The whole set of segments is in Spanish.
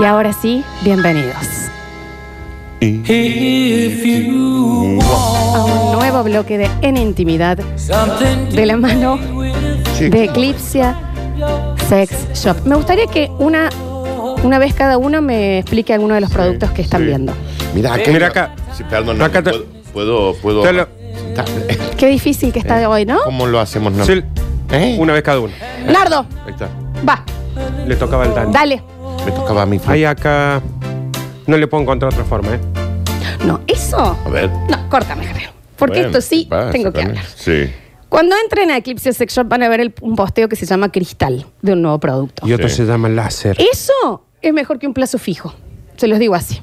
Y ahora sí, bienvenidos a un nuevo bloque de En Intimidad de la mano de Eclipsia Sex Shop. Me gustaría que una, una vez cada uno me explique alguno de los productos que están sí. viendo. Mira acá. Mira acá. Sí, perdón, Acá no, te- puedo, puedo, puedo- Te lo- Qué difícil que está hoy, ¿no? ¿Cómo lo hacemos? No? Sí, ¿Eh? Una vez cada uno. Nardo, Ahí está. va, Le tocaba el Dani. dale. Me tocaba a mí. Flor. Hay acá. No le puedo encontrar otra forma, ¿eh? No, eso. A ver. No, córtame, Javier. Porque Bueno, esto sí ¿qué pasa tengo que hablar. Sí. Cuando entren a Eclipse Sex Shop van a ver el- un posteo que se llama Cristal de un nuevo producto. Y otro Sí. se llama láser. Eso es mejor que un plazo fijo. Se los digo así.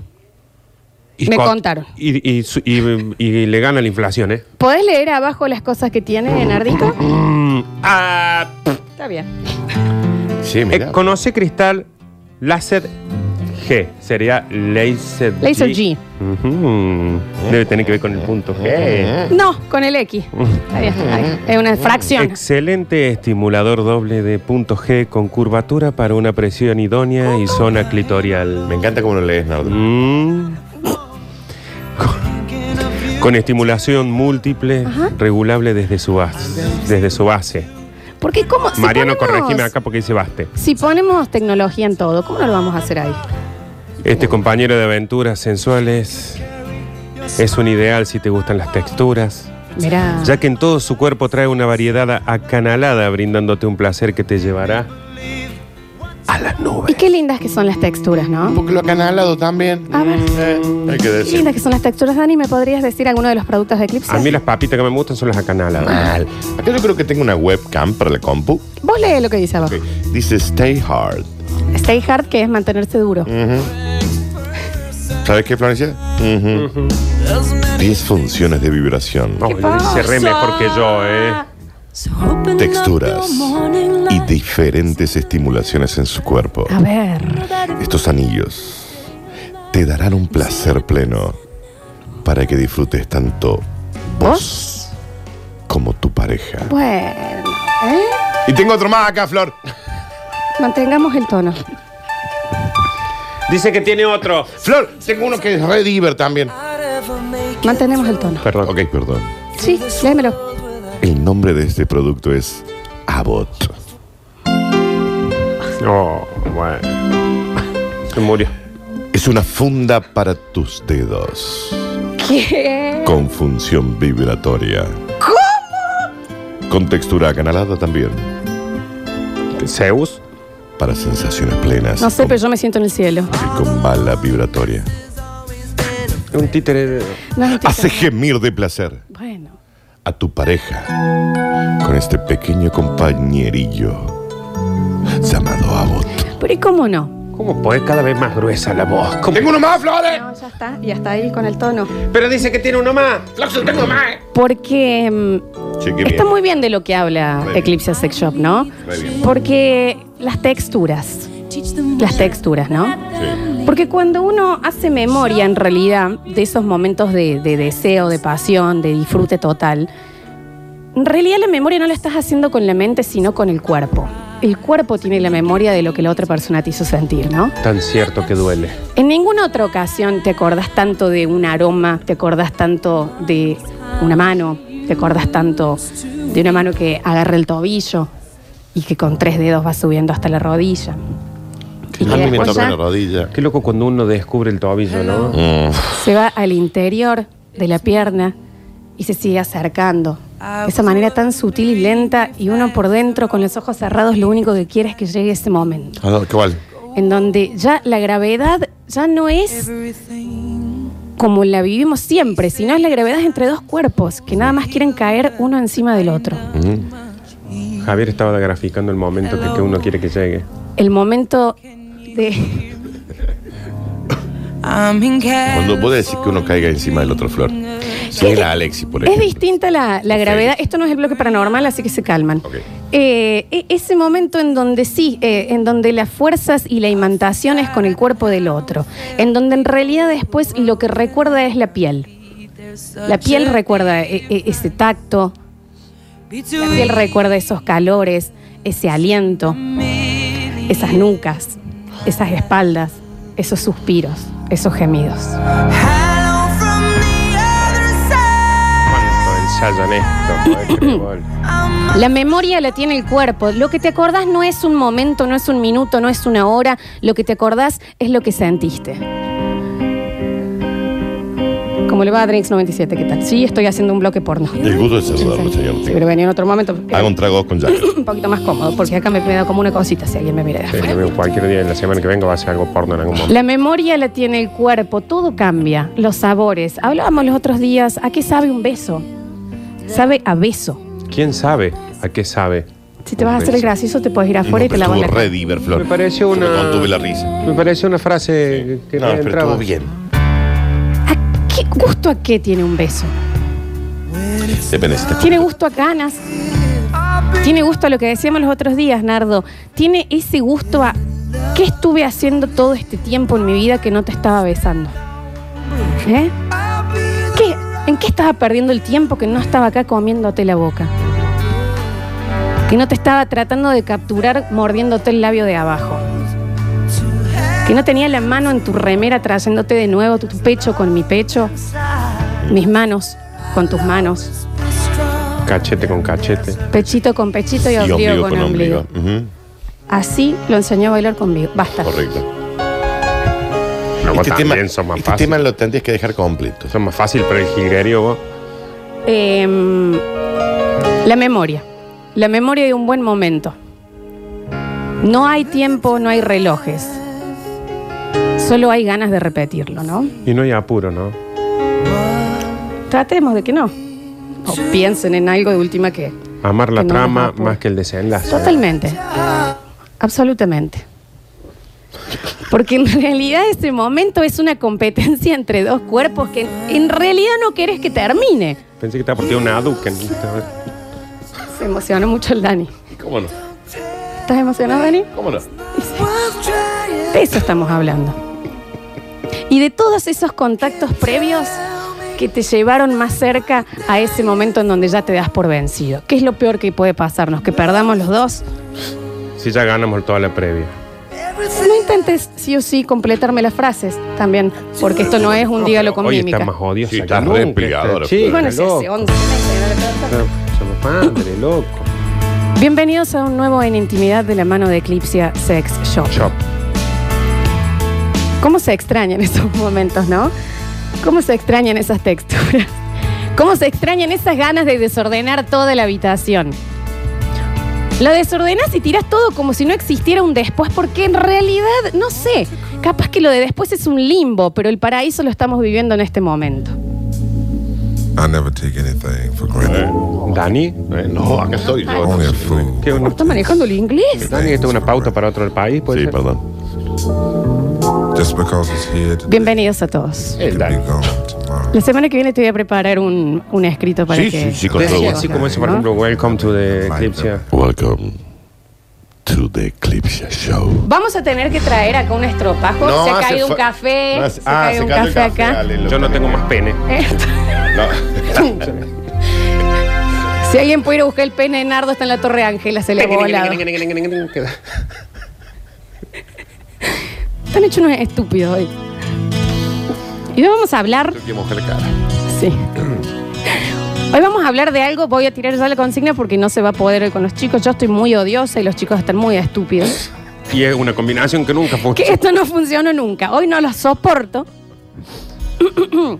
Y me co- contaron. Y, y su- y- y le gana la inflación, ¿eh? ¿Podés leer abajo las cosas que tiene Nardito? Ah, Está bien. Sí, eh, mira. conoce cristal láser G. Sería laser G. Laser G. Ujú. Debe tener que ver con el punto G. No, con el X. Está bien, está bien. Es una fracción. Excelente estimulador doble de punto G con curvatura para una presión idónea y zona clitorial. Me encanta cómo lo lees, Nardo. Mm. Con, con estimulación múltiple, regulable desde su base. Desde su base. Porque cómo. si Mariano, ponemos- corregime acá porque dice baste. Si ponemos tecnología en todo, ¿cómo no lo vamos a hacer ahí? Este compañero de aventuras sensuales es un ideal si te gustan las texturas, Mirá. ya que en todo su cuerpo trae una variedad acanalada, brindándote un placer que te llevará a las Y nubes. qué lindas que son las texturas, ¿no? Porque lo ha canalado también. A ver. Eh, hay que Qué decir. lindas que son las texturas, Dani. ¿Me podrías decir alguno de los productos de Eclipse? A mí las papitas que me gustan son las acanaladas. Mal. Acá yo creo que tengo una webcam para la compu. Vos lee lo que dice abajo. Dice Stay Hard. Stay hard, que es mantenerse duro. Ujú. ¿Sabes qué, Florencia? Ujú. 10 funciones de vibración, No, dice re mejor que yo, ¿eh? texturas y diferentes estimulaciones en su cuerpo. A ver. Estos anillos te darán un placer pleno para que disfrutes tanto vos como tu pareja. Bueno. ¿eh? Y tengo otro más acá, Flor. Mantengamos el tono. Dice que tiene otro. Flor, tengo uno que es Red Diver también. Mantenemos el tono. Perdón. Ok, perdón. Sí, léemelo. El nombre de este producto es Abbott. Oh, bueno. Se murió. Es una funda para tus dedos ¿Qué? con función vibratoria. ¿Cómo? Con textura acanalada también. Zeus. Para sensaciones plenas. No sé, con- pero yo me siento en el cielo. y con bala vibratoria. Un títere. de- No, no te- Hace gemir de placer Bueno. a tu pareja con este pequeño compañerillo llamado Abbott. Pero ¿y cómo no? ¿Cómo podés cada vez más gruesa la voz? ¿Cómo? ¡Tengo uno más, Flores! No, ya está. Y hasta ahí con el tono. Pero dice que tiene uno más. ¡Floxo, tengo más! Porque mm, Che, qué está bien. muy bien de lo que habla Re bien. Eclipse Sex Shop, ¿no? Re bien. Porque las texturas. Las texturas, ¿no? Sí. Porque cuando uno hace memoria en realidad de esos momentos de, de deseo, de pasión, de disfrute total, en realidad la memoria no la estás haciendo con la mente, sino con el cuerpo. El cuerpo tiene la memoria de lo que la otra persona te hizo sentir, ¿no? Tan cierto que duele. En ninguna otra ocasión te acordás tanto de un aroma, te acordás tanto de una mano, te acordás tanto de una mano que agarra el tobillo y que con tres dedos va subiendo hasta la rodilla. Y que A mí me después toca ya la rodilla. Qué loco cuando uno descubre el tobillo, ¿no? Mm. se va al interior de la pierna y se sigue acercando. De esa manera tan sutil y lenta y uno por dentro con los ojos cerrados lo único que quiere es que llegue ese momento. Ah, ¿Qué vale? En donde ya la gravedad ya no es como la vivimos siempre, sino es la gravedad entre dos cuerpos que nada más quieren caer uno encima del otro. Mm. Javier estaba graficando el momento que, que uno quiere que llegue. El momento de... Cuando vos decís que uno caiga encima del otro, Flor. Alexi, por Es ejemplo. distinta la, la gravedad. Esto no es el bloque paranormal, así que se calman. Ok. Eh, e- ese momento en donde sí, eh, en donde las fuerzas y la imantación es con el cuerpo del otro, en donde en realidad después lo que recuerda es la piel. La piel recuerda e- e- ese tacto, la piel recuerda esos calores, ese aliento, esas nucas, esas espaldas, esos suspiros, esos gemidos. Ensayan esto? La memoria la tiene el cuerpo. Lo que te acordás no es un momento, no es un minuto, no es una hora. Lo que te acordás es lo que sentiste. ¿Cómo le va a Drinks 97? ¿Qué tal? Sí, estoy haciendo un bloque porno. El gusto es saludarlo, señor. Sí, pero venía en otro momento. Haga un trago con Jack. un poquito más cómodo, porque acá me da como una cosita si alguien me mira de Sí, afuera. cualquier día en la semana que venga va a ser algo porno en algún momento. La memoria la tiene el cuerpo, todo cambia, los sabores. Hablábamos los otros días, ¿a qué sabe un beso? Sabe a beso. ¿Quién sabe a qué sabe? Si te vas a hacer el gracioso, te puedes ir afuera y te la Estuvo re diver, Flor. Me pareció Se me una- contuve la risa. Me pareció una frase que No, me pero entraba. estuvo bien. ¿A qué gusto a qué tiene un beso? Depende si te- Tiene gusto a ganas. Tiene gusto a lo que decíamos los otros días, Nardo. Tiene ese gusto a qué estuve haciendo todo este tiempo en mi vida que no te estaba besando. ¿Eh? ¿En qué estaba perdiendo el tiempo que no estaba acá comiéndote la boca? Que no te estaba tratando de capturar mordiéndote el labio de abajo. Que no tenía la mano en tu remera trayéndote de nuevo tu, tu pecho con mi pecho, mis manos con tus manos, Cachete con cachete. pechito con pechito y Y ombligo, ombligo con con ombligo. Así lo enseñó a bailar conmigo. Basta. Correcto. No, vos Este, tema, también son más este fácil. tema lo tendrías que dejar completo. Son más fácil, pero el jilguerio vos. Em, la memoria. La memoria de un buen momento. No hay tiempo, no hay relojes. Solo hay ganas de repetirlo, ¿no? Y no hay apuro, ¿no? Tratemos de que no. O piensen en algo de última que. Amar la Que no trama más que el desenlace. Totalmente. Absolutamente. Porque en realidad ese momento es una competencia entre dos cuerpos que en realidad no querés que termine. Pensé que estaba por tirar una Aduken. Se emocionó mucho el Dani. ¿Cómo no? ¿Estás emocionado, Dani? ¿Cómo no? De eso estamos hablando. Y de todos esos contactos previos que te llevaron más cerca a ese momento en donde ya te das por vencido. ¿Qué es lo peor que puede pasarnos? ¿Que perdamos los dos? Si ya ganamos toda la previa. No intentes sí o sí completarme las frases también, porque esto no es un dígalo con Hoy mímica. está más odiosa Sí, está re chica, Bueno, es loco. ese 11 meses, ¿no? Somos madre, loco. Bienvenidos a un nuevo En Intimidad de la mano de Eclipsia Sex Shop. Chop. ¿Cómo se extrañan esos momentos, no? ¿Cómo se extrañan esas texturas? ¿Cómo se extrañan esas ganas de desordenar toda la habitación? Lo desordenas y tiras todo como si no existiera un después, porque en realidad, no sé, capaz que lo de después es un limbo, pero el paraíso lo estamos viviendo en este momento. I never take anything for granted. Dani. Eh, no, acá estoy yo. Only a fool. ¿Qué una- ¿Está manejando el inglés? Dani, esto es una pauta para otro del país. ¿puede Sí, ser? perdón. Just because it's here today, Bienvenidos a todos. El it Dani. can be gone tomorrow. La semana que viene te voy a preparar un, un escrito para Sí, que... sí, sí, con todo. así como eso, por ¿No? ejemplo, Welcome to the Eclipse. Welcome to the Eclipse Show. Vamos a tener que traer acá un estropajo. No se ha hace caído un fa- café. no hace- se ha ah, caído se un cayó el café, acá. Lo Yo no tengo más pene. Si alguien puede ir a buscar el pene de Nardo, está en la Torre Ángela, se le ha volado. Están hechos unos estúpidos hoy. Y hoy vamos a hablar. Tengo que mojar cara. Sí. Hoy vamos a hablar de algo, voy a tirar ya la consigna porque no se va a poder hoy con los chicos. Yo estoy muy odiosa y los chicos están muy estúpidos. Y es una combinación que nunca Que funciona. esto no funcionó nunca. Hoy no los soporto.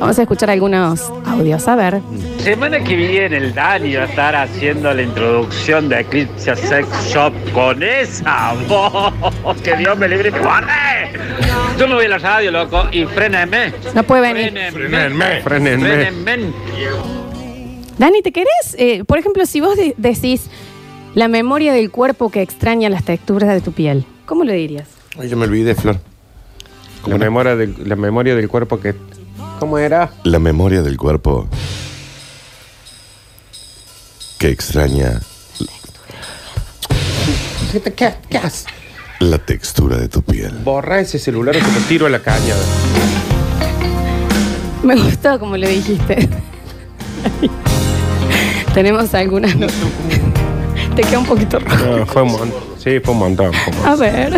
Vamos a escuchar algunos audios, a ver. Semana que viene el Dani va a estar haciendo la introducción de Eclipse Sex Shop con esa voz. Que Dios me libre y me guarde. Yo me voy a la radio, loco, y frénenme. No puede venir. Frénenme. Frénenme. Frénenme. Dani, ¿te querés? Eh, por ejemplo, si vos de- decís la memoria del cuerpo que extraña las texturas de tu piel, ¿cómo lo dirías? Ay, yo me olvidé, Flor. La memoria, del, la memoria del cuerpo que. ¿Cómo era? La memoria del cuerpo que extraña ¿Qué, te- qué- qué haces? la textura de tu piel. Borra ese celular o te lo tiro a la caña. Me gustó como lo dijiste. Tenemos algunas. Te queda un poquito rojo. No, fue un montón. Sí, fue un montón. fue un montón. A ver.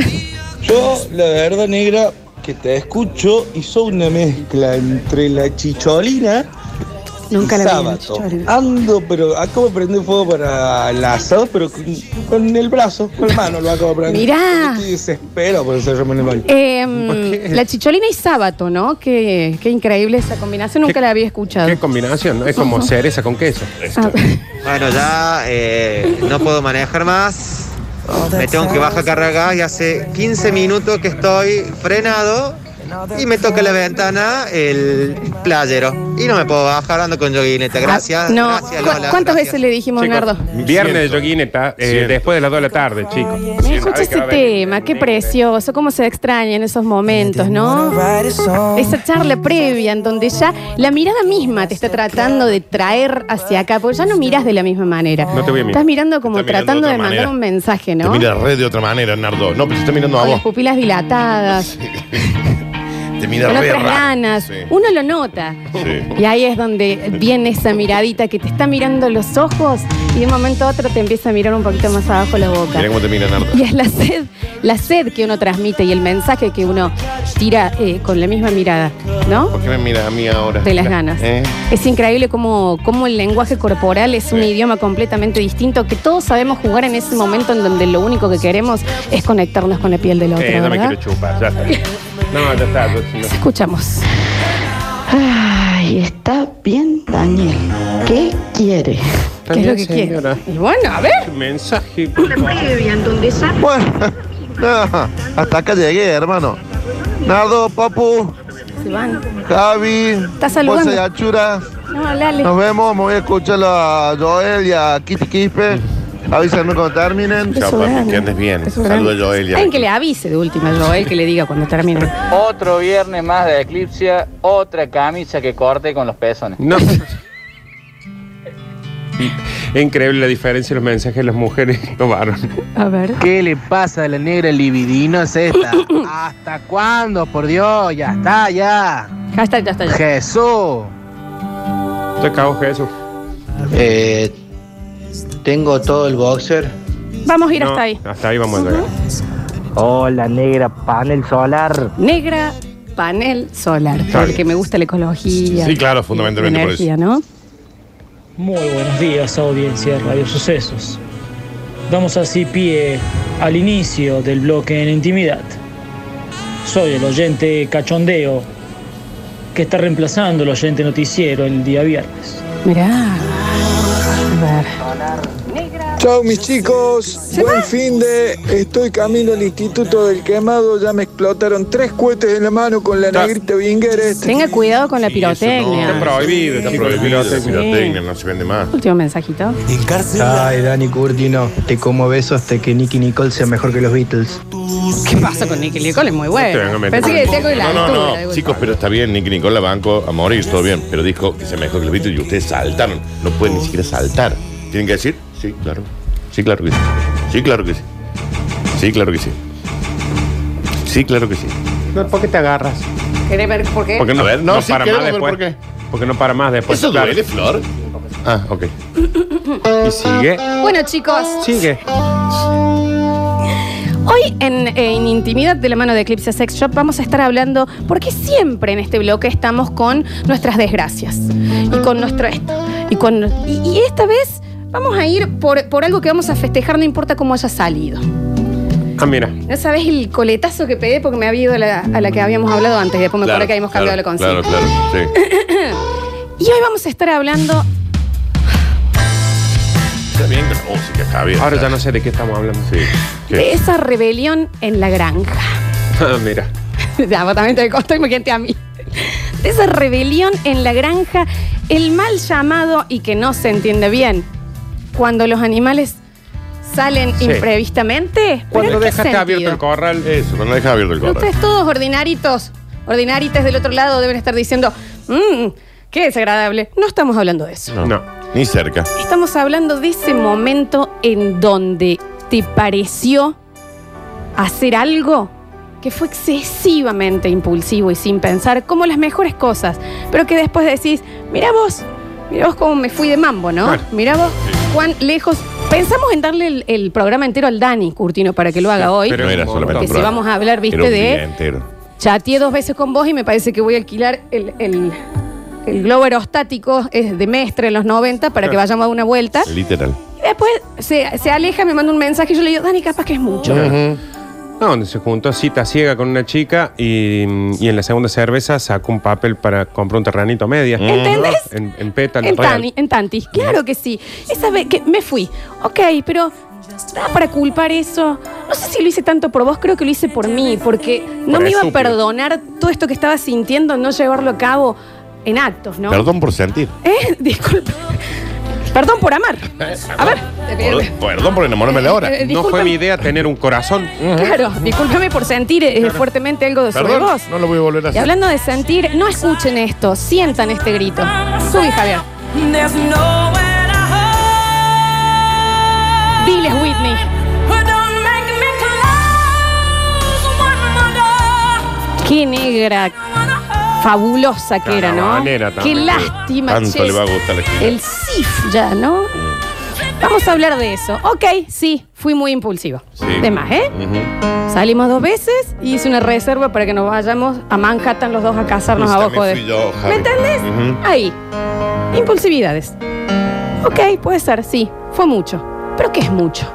Yo, la verdad, negra, que te escucho y soy una mezcla entre la chicholina Nunca vi, chicholina. Ando, pero acabo de prender fuego para el asado, pero con, con el brazo, con la mano lo acabo de prender. Mirá. Estoy desesperado por encerrarme en el baño. Eh, la chicholina y sábato, ¿no? Qué, qué increíble esa combinación, nunca ¿Qué- la había escuchado. Qué combinación, ¿no? Es como cereza con queso. Ah, Bueno, ya eh, no puedo manejar más. Me tengo que bajar a cargar y hace 15 minutos que estoy frenado y me toca la ventana el playero. Y no me puedo bajar, ando con yoguineta. Gracias. no, gracias, ¿cu- Lola. ¿cuántas gracias. veces le dijimos, Chicos, Nardo? viernes de yoguineta, eh, Siento. después de las 2 de la tarde, chicos. Me escucha ese tema, qué precioso, cómo se extraña en esos momentos, ¿no? Esa charla previa en donde ya la mirada misma te está tratando de traer hacia acá, porque ya no miras de la misma manera. No te voy a mirar. Estás mirando como Estás mirando tratando de de otra mandar manera. un mensaje, Te ¿no? mira red de otra manera, Nardo. No, pero se está mirando a Con las vos. pupilas dilatadas, Te mira con re otras raro. ganas. Sí. Uno lo nota. Sí. Y ahí es donde viene esa miradita que te está mirando los ojos y de un momento a otro te empieza a mirar un poquito más abajo la boca. Mira cómo te mira Nardo. Y es la sed, la sed que uno transmite y el mensaje que uno tira eh, con la misma mirada, ¿no? ¿Por qué me mira a mí ahora? De las ganas. ¿Eh? Es increíble cómo, cómo el lenguaje corporal es un Sí. idioma completamente distinto, que todos sabemos jugar en ese momento en donde lo único que queremos es conectarnos con la piel del otro, Eh, no me quiero chupar, ya está. No, ya está. no. Escuchamos. Ay, está bien, Daniel. ¿Qué quiere? ¿Qué es lo que quiere? señora. Y bueno, a ver. Mensaje. por favor. Bueno, no, hasta acá llegué, hermano. Nardo, Papu, Se van. Javi, Está saludando. Y Achura. No, Lale. Nos vemos, me voy a escuchar a Joel y a Kitty Quispe. Avísenme cuando terminen. Chao, papi, grande. que andes bien. Saluda a. Joel y a Alguien Vicky. que le avise de última, Joel, que le diga cuando termine. Otro viernes más de Eclipse, otra camisa que corte con los pezones. No. Increíble la diferencia en los mensajes de las mujeres y los varones. A ver. ¿Qué le pasa a la negra libidinosa esta? ¿Hasta cuándo? Por Dios, ya está, ya. Hashtag ya está ya. Jesús. Te acabo Jesús. Eh, tengo todo el boxer. Vamos a ir No, hasta ahí. Hasta ahí vamos a llegar. Hola, negra, panel solar. Negra panel solar. Claro. Porque me gusta la ecología. Sí, claro, la fundamentalmente por energía, eso. ¿no? Muy buenos días, audiencia de Radio Sucesos. Damos así pie al inicio del bloque en intimidad. Soy el oyente cachondeo que está reemplazando el oyente noticiero el día viernes. Mirá. A ver. Chao mis chicos, buen fin de. Estoy camino al Instituto del Quemado, ya me explotaron tres cohetes en la mano con la negrita Binger esta. Tenga cuidado con la pirotecnia. Está prohibido, Está prohibido la pirotecnia. no se vende más. Último mensajito. Ay, Dani Curtino, te como beso hasta que Nicky Nicole sea mejor que los Beatles. ¿Qué pasa con Nicky Nicole? Es muy No te vengas a bueno. meter Pensé que decía con la No, no, altura. no, chicos, pero está bien, Nicky Nicole la banco a morir, todo bien, pero dijo que se me dejó que los Beatles y ustedes saltaron. No pueden ni siquiera saltar. ¿Tienen que decir? Sí, claro. Sí, claro que sí. Sí, claro que sí. Sí, claro que sí. Sí, claro que sí. No, ¿Por qué te agarras? ¿Querés ver por qué? Porque no, A ver, no, no sí, para queremos más ver después. por qué. Porque no para más después. ¿Eso claro. duele, Flor? Ah, ok. Y sigue. Bueno, chicos, Sigue. hoy en, en Intimidad de la mano de Eclipse Sex Shop vamos a estar hablando, porque siempre en este bloque estamos con nuestras desgracias y con nuestro esto. Y, con, y, y esta vez vamos a ir por, por algo que vamos a festejar, no importa cómo haya salido. Ah, mira. ¿No sabes el coletazo que pegué porque me había ido a la, a la que habíamos hablado antes y después me acuerdo que habíamos cambiado la consigna? Claro, claro, sí. Y hoy vamos a estar hablando Está bien, bien. Ahora ya no sé de qué estamos hablando. Sí. ¿Qué? de esa rebelión en la granja. Ah, mira. Ya, vos también te costó, imagínate a mí. De esa rebelión en la granja, el mal llamado y que no se entiende bien. Cuando los animales salen Sí. imprevistamente. ¿Pero Cuando en qué dejaste sentido? abierto el corral. Eso, cuando deja abierto el Pero corral. Ustedes todos ordinaritos, ordinarites del otro lado deben estar diciendo, mmm, qué desagradable. No estamos hablando de eso. No, No. Ni cerca. Estamos hablando de ese momento en donde te pareció hacer algo que fue excesivamente impulsivo y sin pensar como las mejores cosas, pero que después decís, mira vos, mira vos cómo me fui de mambo, ¿no? Claro. Mira vos cuán lejos Pensamos en darle el, el programa entero al Dani Curtino para que lo haga hoy. Pero no era solamente Porque un si programa. vamos a hablar, viste, Era un de- día entero. Chateé dos veces con vos y me parece que voy a alquilar el, el- el globo aerostático es de Mestre en los 90 para que vayamos a una vuelta. Literal. Y después se, se aleja, me manda un mensaje y yo le digo, Dani, capaz que es mucho. No, donde se juntó cita ciega con una chica y, y en la segunda cerveza sacó un papel para comprar un terranito a media. ¿Entendés? En, en pétalo En, real. Tani, en Tanti, claro que sí. Esa vez que me fui, ok, pero da para culpar eso. No sé si lo hice tanto por vos, creo que lo hice por mí, porque no Por me iba a estúpido. perdonar todo esto que estaba sintiendo, no llevarlo a cabo en actos, ¿no? Perdón por sentir. ¿Eh? Disculpe. Perdón por amar. A ver. Perdón, perdón por enamorarme de la hora. Eh, No fue mi idea tener un corazón. Claro, discúlpame por sentir eh, fuertemente algo de sobre Perdón, vos. no lo voy a volver a Y hacer. hablando de sentir, no escuchen esto, sientan este grito. Subí, Javier. There's nowhere to hide. Diles, Whitney. Well, don't make me close one more door. Qué negra, fabulosa que era, ¿no? Caravanera Qué también. lástima, Tanto che. le va a gustar la. El SIF ya, ¿no? Vamos a hablar de eso. Ok, sí, fui muy impulsivo. Sí. De más, ¿eh? Ujú. Salimos dos veces y hice una reserva para que nos vayamos a Manhattan los dos a casarnos Pues abajo de. también fui yo, Javi. ¿Me entendés? Ujú. Ahí. Impulsividades. Ok, puede ser, sí. Fue mucho. ¿Pero qué es mucho?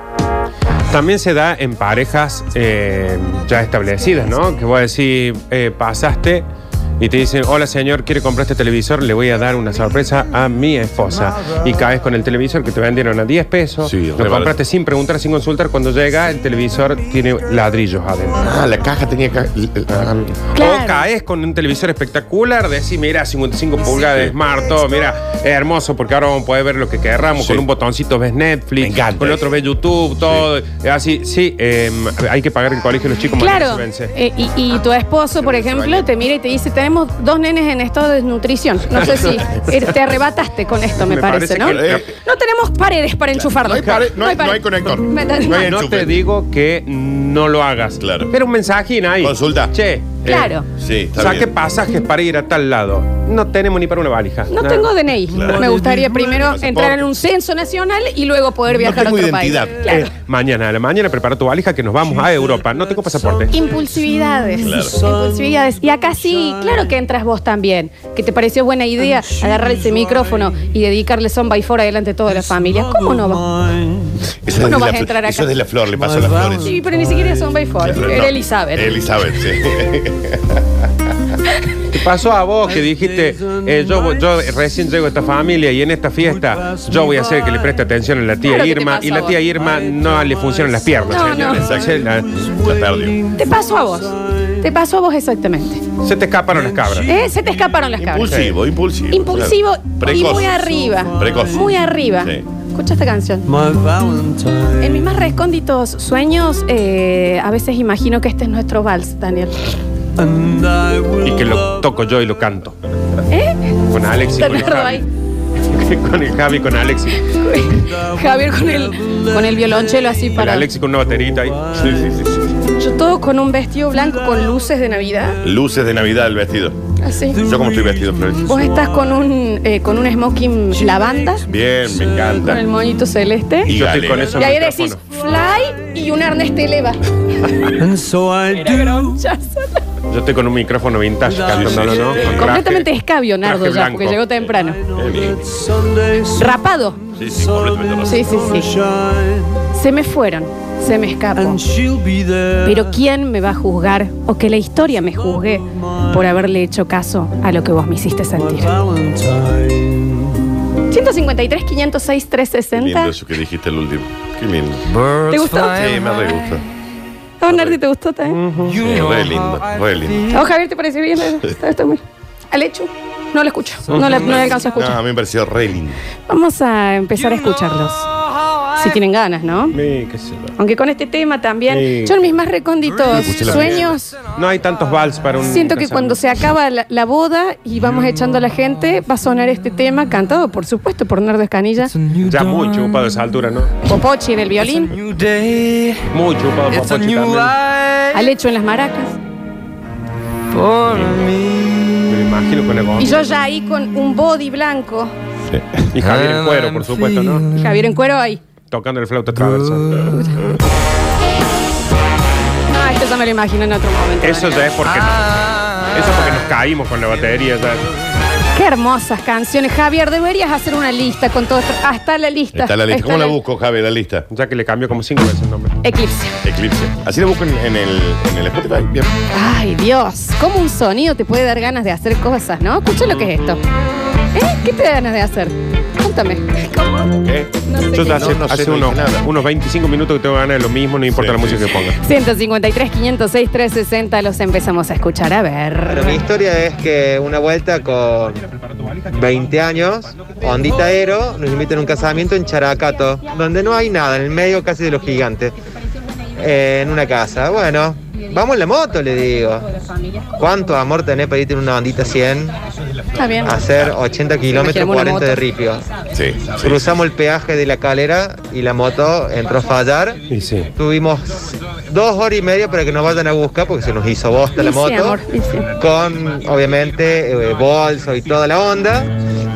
También se da en parejas eh, ya establecidas, ¿no? Que voy a decir, eh, pasaste y te dicen, hola señor, ¿quiere comprar este televisor? Le voy a dar una sorpresa a mi esposa. Y caes con el televisor que te vendieron a 10 pesos. Sí, lo compraste sin preguntar, sin consultar. Cuando llega, el televisor tiene ladrillos adentro. Ah, la caja tenía ca- ah, O caes con un televisor espectacular, decís, mira, 55 pulgadas de Smart, todo, mira, es hermoso porque ahora vamos a poder ver lo que querramos, Sí. con un botoncito ves Netflix, encanta con el otro ves YouTube, todo, eh, así, sí, eh, hay que pagar el colegio de los chicos mañana Claro. se vence. eh, y, y tu esposo, por ejemplo, te mira y te dice, tenemos dos nenes en estado de desnutrición. No sé si eh, te arrebataste con esto, me, Me parece, parece ¿no? que- eh, no tenemos paredes para enchufarlo. no hay pared, no hay- no hay conector. Me? No hay No enchufe. te digo que no lo hagas. Claro. Pero un mensajín ahí. Consulta. Che. eh, Claro. Sí, está saque bien. pasajes para ir a tal lado. No tenemos ni para una valija. No Nada. tengo DNI. Claro. Me gustaría primero Pasaporte. entrar en un censo nacional y luego poder viajar tengo a otro identidad. país. Claro. Eh, mañana a la mañana prepara tu valija que nos vamos a Europa. No tengo pasaporte. Impulsividades. Claro. Impulsividades. Y acá sí, claro que entras vos también. Que te pareció buena idea agarrar ese micrófono y dedicarle son by four adelante a toda la familia. ¿Cómo no va? Eso ¿Cómo es no vas a entrar acá? Eso es de la flor, le pasó a las flores. Sí, pero ni siquiera son by four. Era. Elizabeth. Elizabeth, sí. ¿Qué pasó a vos que dijiste, eh, yo, yo recién llego a esta familia y en esta fiesta yo voy a hacer que le preste atención a la tía Claro que te Irma pasó y a la vos. tía Irma no le funcionan las piernas. No, señor. no. Entonces, la- La perdió. Te pasó a vos. Te pasó a vos exactamente. se te escaparon las cabras. ¿Eh? Se te escaparon las cabras. Impulsivo, impulsivo. Impulsivo claro. y Precoz. muy arriba. Precoz. Muy arriba. Sí. Escucha esta canción. En mis más recónditos sueños, eh, a veces imagino que este es nuestro vals, Daniel. Y que lo toco yo y lo canto. ¿Eh? Con Alex y con el Javi. ahí. con el Javi, con Alex y Javier con el, con el violonchelo así con para. Alex y con una baterita ahí. Sí, sí, sí, sí. Yo todo con un vestido blanco con luces de Navidad. Luces de Navidad el vestido. Así. Yo como estoy vestido, Florencia. Vos estás con un, eh, con un smoking lavanda, Bien, me con el encanta. moñito celeste. Y yo estoy con eso Y ahí decís fly y un arnés te eleva. Era gronchazo. Yo estoy con un micrófono vintage cantándolo, ¿no? Con traje. Completamente escabio, Nardo, traje ya, blanco. porque llegó temprano. Rapado. Sí, sí, completamente razón. Sí, sí, sí. Se me fueron, se me escapó. Pero ¿quién me va a juzgar o que la historia me juzgue por haberle hecho caso a lo que vos me hiciste sentir? 153, 506, Qué lindo 360. eso que dijiste el último. Qué lindo. ¿Te gustó? Sí, me re gusta. ¿A vos, Nardi, te gustó también? Sí, re lindo, re lindo. ¿A vos, Javier, te pareció bien? Está, está muy... ¿Alechu? No lo escucho. No le, no le alcanzo a No, a escuchar. mí me pareció re lindo. Vamos a empezar a escucharlos. Si tienen ganas, ¿no? Sí, qué sé yo. Aunque con este tema también. Sí. Yo en mis más recónditos Escuché la sueños No hay tantos vals para un. Siento que casamiento. cuando se acaba la, la boda y vamos echando a la gente, va a sonar este tema cantado, por supuesto, por Nardo Escanilla. Ya muy chupado a esa altura, ¿no? Popochi en el violín, Muy chupado Popochi también. Alecho en las maracas. Me lo imagino con el Y yo ya ahí con un body blanco. Y Javier en cuero, por supuesto, ¿no? Y Javier en cuero ahí. Tocando el flauta traversa. No, esto ya me lo imagino en otro momento. Eso ya es porque, eso es porque nos caímos con la batería. ya. Qué hermosas canciones. Javier, deberías hacer una lista con todo esto. Ah, está la lista. Está la lista. Está ¿Cómo la busco, Javi, la lista? Ya que le cambió como cinco veces el nombre. Eclipse. Eclipse. Así la busco en, en el, en el Spotify. Bien. Ay, Dios. ¿Cómo un sonido te puede dar ganas de hacer cosas, no? Escucha lo que es esto. ¿Eh? ¿Qué te da ganas de hacer? ¿Cómo? ¿Qué? No sé Yo qué. hace, No, no sé, hace no unos, nada. unos 25 minutos que tengo ganas de lo mismo, no importa Sí, la música sí, que ponga. 153, 506, 360 los empezamos a escuchar. A Bueno, mi ver. historia es que una vuelta con 20 años, Ondita Aero, nos invitan a un casamiento en Characato, donde no hay nada, en el medio casi de los gigantes, eh, en una casa. Bueno, vamos en la moto, le digo. ¿Cuánto amor tenés para irte en una Ondita 100? Está bien. Hacer 80 kilómetros, Imaginemos una 40 de ripio. Sí. sí. Cruzamos el peaje de la calera y la moto entró a fallar. Y sí. Tuvimos dos horas y media para que nos vayan a buscar porque se nos hizo bosta la sí, moto. amor, y sí. Con, obviamente, eh, bolso y toda la onda.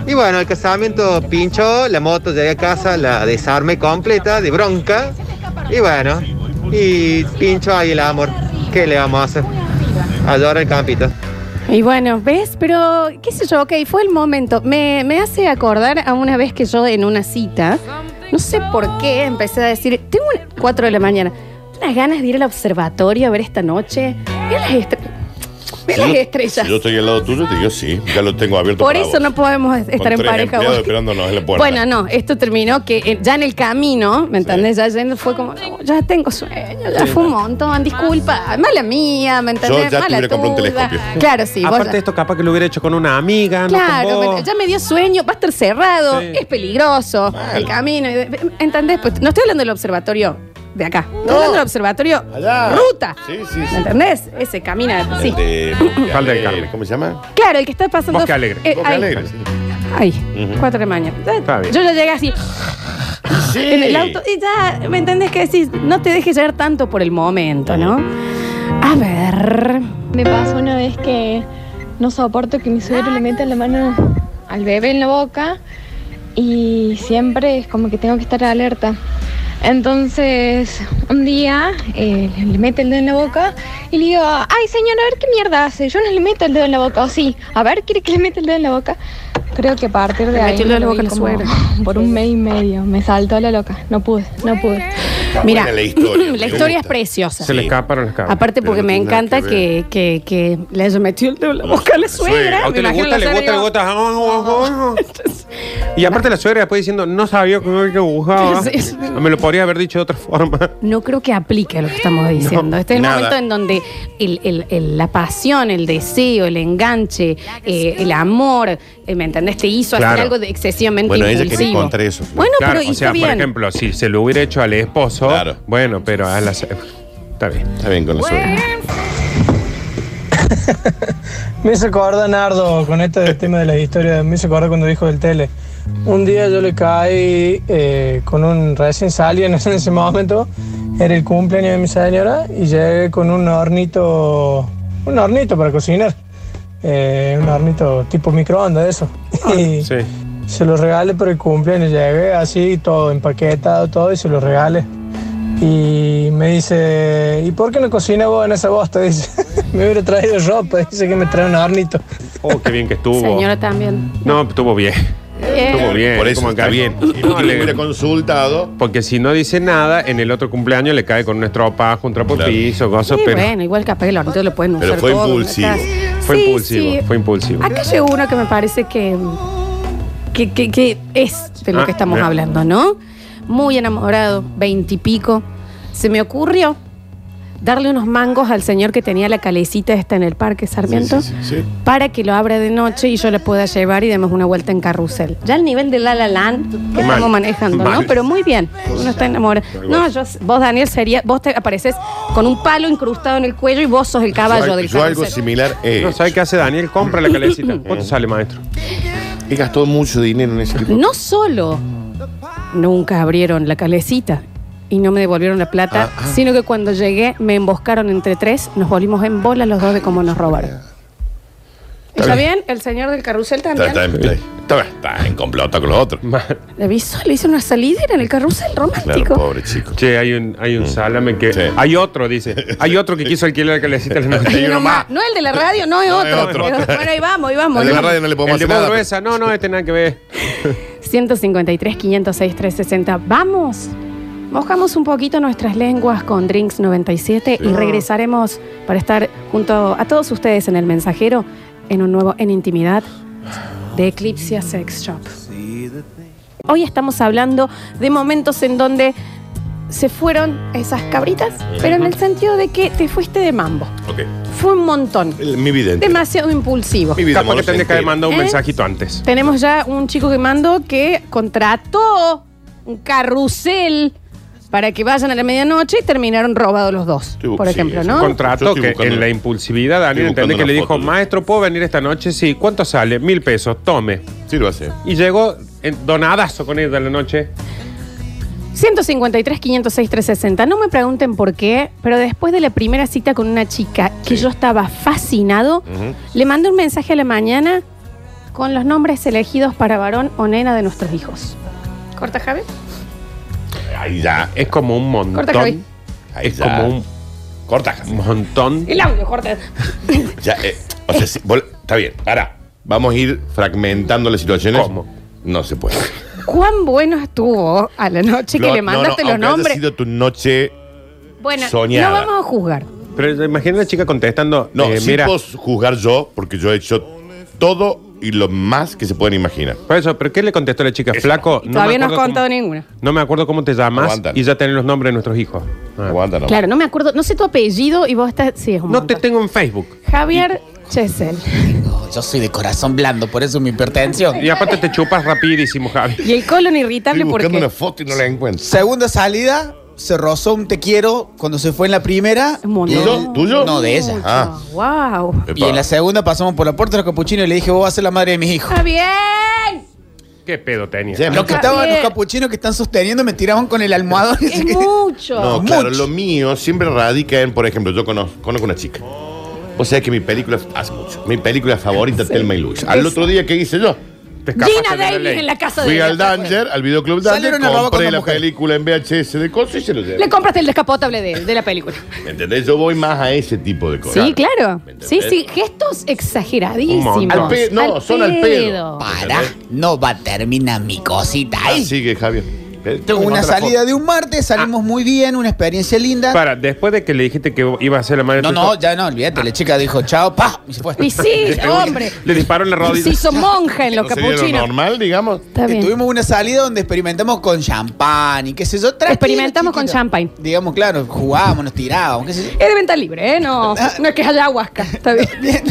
Y bueno, el casamiento pinchó, la moto llegué a casa, la desarmé completa de bronca. Y bueno, y pinchó ahí el amor. ¿Qué le vamos a hacer? A llorar el campito. Y bueno, ¿ves? Pero, qué sé yo, ok, fue el momento. Me, me hace acordar a una vez que yo en una cita, no sé por qué, empecé a decir, tengo una, 4 de la mañana, unas ganas de ir al observatorio a ver esta noche. Mira las, Si las yo- estrellas. Si yo estoy al lado tuyo, te digo sí. Ya lo tengo abierto Por para eso vos. no podemos estar Con en tres pareja. empleados vos. esperándonos en la puerta. Bueno, no, esto terminó que eh, ya en el camino, ¿me entendés? Ya yendo fue como, no, ya tengo sueño, ya fue un montón, disculpa, mala mía, ¿me entendés? Yo ya te mala hubiera comprado un tuya. telescopio. Claro, sí, vos Aparte ya- esto capaz que lo hubiera hecho con una amiga, no Claro, con me- ya me dio sueño, va a estar cerrado, Sí. es peligroso, el camino. ¿Entendés? Pues no estoy hablando del observatorio de acá, hablando del observatorio Allá. ruta. Sí, sí, ¿Me sí. entendés? Ese camina, sí. De Falda Carmen. ¿Cómo se llama? Claro, el que está pasando. Bosque Alegre. Eh, Boca ahí. Alegre. sí. Ahí, Ujú. cuatro de mañana. Ya- Está bien. Yo ya llegué así Sí. en el auto y ya, ¿me entendés que decís? No te dejes llevar tanto por el momento, ¿no? A ver. Me pasó una vez que no soporto que mi suegro le meta la mano al bebé en la boca y siempre es como que tengo que estar alerta. Entonces, un día eh, le mete el dedo en la boca y le digo, ay señora, a ver qué mierda hace. Yo no le meto el dedo en la boca, o sí. A ver, ¿quiere que le meta el dedo en la boca? Creo que a partir de ahí metió el dedo en la boca como por un mes y medio. Me saltó la loca. No pude, no pude. Está Mira, buena la historia. la me historia es preciosa. Se le escaparon las cabras. Aparte porque Pero me nada encanta que que, que, que le haya metido el dedo en la boca a la suegra. ¿A Me usted le gusta, le gusta, le gusta? Y aparte la suegra después diciendo, no sabía que gustaba. Sí, sí. Me lo podría haber dicho de otra forma. No creo que aplique lo que estamos diciendo. este es el nada. momento en donde el- el- el- la pasión, el deseo, el enganche, eh, el amor, eh, ¿me entendés? Te hizo hacer algo de excesivamente Bueno, ella quería impulsivo. contar eso. Bueno, Claro, pero y o sea, está por bien. ejemplo, si se lo hubiera hecho al esposo, Claro. bueno, pero a la... Está bien. Está bien con la suegra. Me hizo acordar, Nardo, con este tema de las historias, me hizo acordar cuando dijo del tele. Un día yo le caí eh, con un recién salido en ese, en ese momento, era el cumpleaños de mi señora, y llegué con un hornito, un hornito para cocinar, eh, un hornito tipo microondas, eso. Y Sí. se lo regalé por el cumpleaños, llegué así, todo empaquetado, todo, y se lo regalé. Y me dice, ¿y por qué no cocina vos en esa bosta? Dice, me hubiera traído ropa, dice que me trae un hornito. Oh, qué bien que estuvo. Señora también. No, estuvo bien. Estuvo bien. Por eso como está que- bien. Y No, le- hubiera consultado. Porque si no dice nada, en el otro cumpleaños le cae con un estropajo, un trapo de Claro. piso, cosas, Sí, pero bueno, igual capaz que el hornito lo pueden Pero usar fue todo impulsivo. fue Sí, impulsivo, sí. fue impulsivo. Acá llegó uno que me parece que, que, que- que es de lo Ah, que estamos mira. hablando, ¿no? Muy enamorado, veintipico. Se me ocurrió darle unos mangos al señor que tenía la calecita esta en el parque Sarmiento Sí, sí, sí, sí. para que lo abra de noche y yo le pueda llevar y demos una vuelta en carrusel. Ya al nivel de La La Land que Mal. estamos manejando, ¿no? Pero muy bien, uno está enamorado. No, yo, vos Daniel sería, vos te apareces con un palo incrustado en el cuello y vos sos el caballo yo, del yo algo carrusel. similar he No, hecho. ¿sabe qué hace Daniel? Compra la calecita. ¿Cuánto sale, maestro? He gastado mucho dinero en ese tipo No solo nunca abrieron la calecita y no me devolvieron la plata, Ah, ah. sino que cuando llegué me emboscaron entre tres, nos volvimos en bola los dos de cómo nos robaron. ¿Está bien? El señor del carrusel Está, también. está, está- está- está en complota con los otros. Le hizo, le hizo una salidera en el carrusel Claro, romántico. pobre chico. Che, hay un, hay un salame que. Hay otro, dice. Hay otro que quiso alquilar la calecita a las Y 91 uno más. más. No el de la radio, no es No, otro. otro. Pero, bueno, ahí vamos, ahí vamos. Al de la radio no le podemos El de hacer nada. No, no, este nada que ver. 153, 506, 360. Vamos. Mojamos un poquito nuestras lenguas con Drinks 97 y regresaremos para estar junto a todos ustedes en el mensajero en un nuevo En Intimidad de Eclipse Sex Shop. Hoy estamos hablando de momentos en donde se fueron esas cabritas, pero en el sentido de que te fuiste de mambo. Fue un montón. Mi vida entera. Demasiado impulsivo. Mi vida Capaz que tendría que haber mandado un ¿Eh? mensajito antes. Tenemos ya un chico que mandó que contrató un carrusel para que vayan a la medianoche y terminaron robados los dos, por Sí, ejemplo, es ¿no? un contrato estoy que buscando- en la impulsividad Daniel estoy entendé que buscando le una dijo, foto. maestro, ¿puedo venir esta noche? Sí. ¿Cuánto sale? Mil pesos, tome. Sí, lo hace. Y llegó donadazo con ella en la noche. 153, 506, 360. No me pregunten por qué, pero después de la primera cita con una chica que yo estaba fascinado, le mandé un mensaje a la mañana con los nombres elegidos para varón o nena de nuestros hijos. ¿Corta, Javi? Ahí ya. Es como un montón. Corta, Javi. Es ya. como un Corta, Javi. montón. El audio, corta. Ya, eh, o sea, está bien. Ahora, vamos a ir fragmentando las situaciones. ¿Cómo? No se puede. ¿Cuán bueno estuvo a la noche que No, le no, mandaste no, los aunque haya nombres? sido tu noche. Bueno, soñada. no vamos a juzgar. Pero imagina la chica contestando, No, eh, sí mira, puedo juzgar yo, porque yo he hecho todo y lo más que se pueden imaginar. por eso, ¿pero qué le contestó la chica? Flaco, no Todavía me no has acuerdo contado cómo, ninguna. no me acuerdo cómo te llamas Aguantan. y ya tenés los nombres de nuestros hijos. Ah. Aguanta, no. Claro, no me acuerdo, no sé tu apellido y vos estás. Sí, es un No te tengo en Facebook. Javier Chesel. Yo soy de corazón blando, por eso mi hipertensión. Y aparte te chupas rapidísimo, Javi. Y el colon irritable Estoy buscando porque. una foto y no la encuentro. Segunda salida, se rozó un te quiero cuando se fue en la primera. Y ¿Tuyo? ¿Tuyo? No, de ella. Ah. Wow. Y en la segunda pasamos por la puerta de los capuchinos y le dije, vos vas a ser la madre de mis hijos. Está bien. ¿Qué pedo tenía? Sí, Los que Está estaban, bien. los capuchinos que están sosteniendo me tiraban con el almohadón. Es mucho. No, claro, Mucho. lo mío siempre radica en, por ejemplo, yo conozco, conozco una chica. O sea que mi película, hace mucho, mi película favorita, Telma y Luis. Al otro día, ¿qué hice yo? Te escapaste Gina de la Davis ley. en la casa de Fui ella. al Danger, al videoclub Danger, Salieron a robar con compré la película en VHS de cosas y se lo llevé. Le compraste el descapotable de, de la película. ¿Me entendés? Yo voy más a ese tipo de cosas. Sí, claro. ¿Me Sí, entendés? sí, gestos exageradísimos. Un montón. Al pe- no, son al pedo. Para, no va a terminar mi cosita ahí. Así que, Javier. Eh, tengo que Una salida de un martes, salimos muy bien, una experiencia linda. Para, después de que le dijiste que iba a ser la madre de No, no, ya no, olvídate. La chica dijo chao, pa, y se fue. Y sí, hombre. le disparó en la Se rodilla. hizo monja en los ¿No sería lo capuchinos. normal, digamos? Está bien. Tuvimos una salida donde experimentamos con champán y qué sé yo. tranquilo, Experimentamos con chiquito. champagne. Digamos, claro, jugábamos, nos tirábamos, qué sé yo. Es de venta libre, ¿eh? No, no es que haya ayahuasca. Está bien.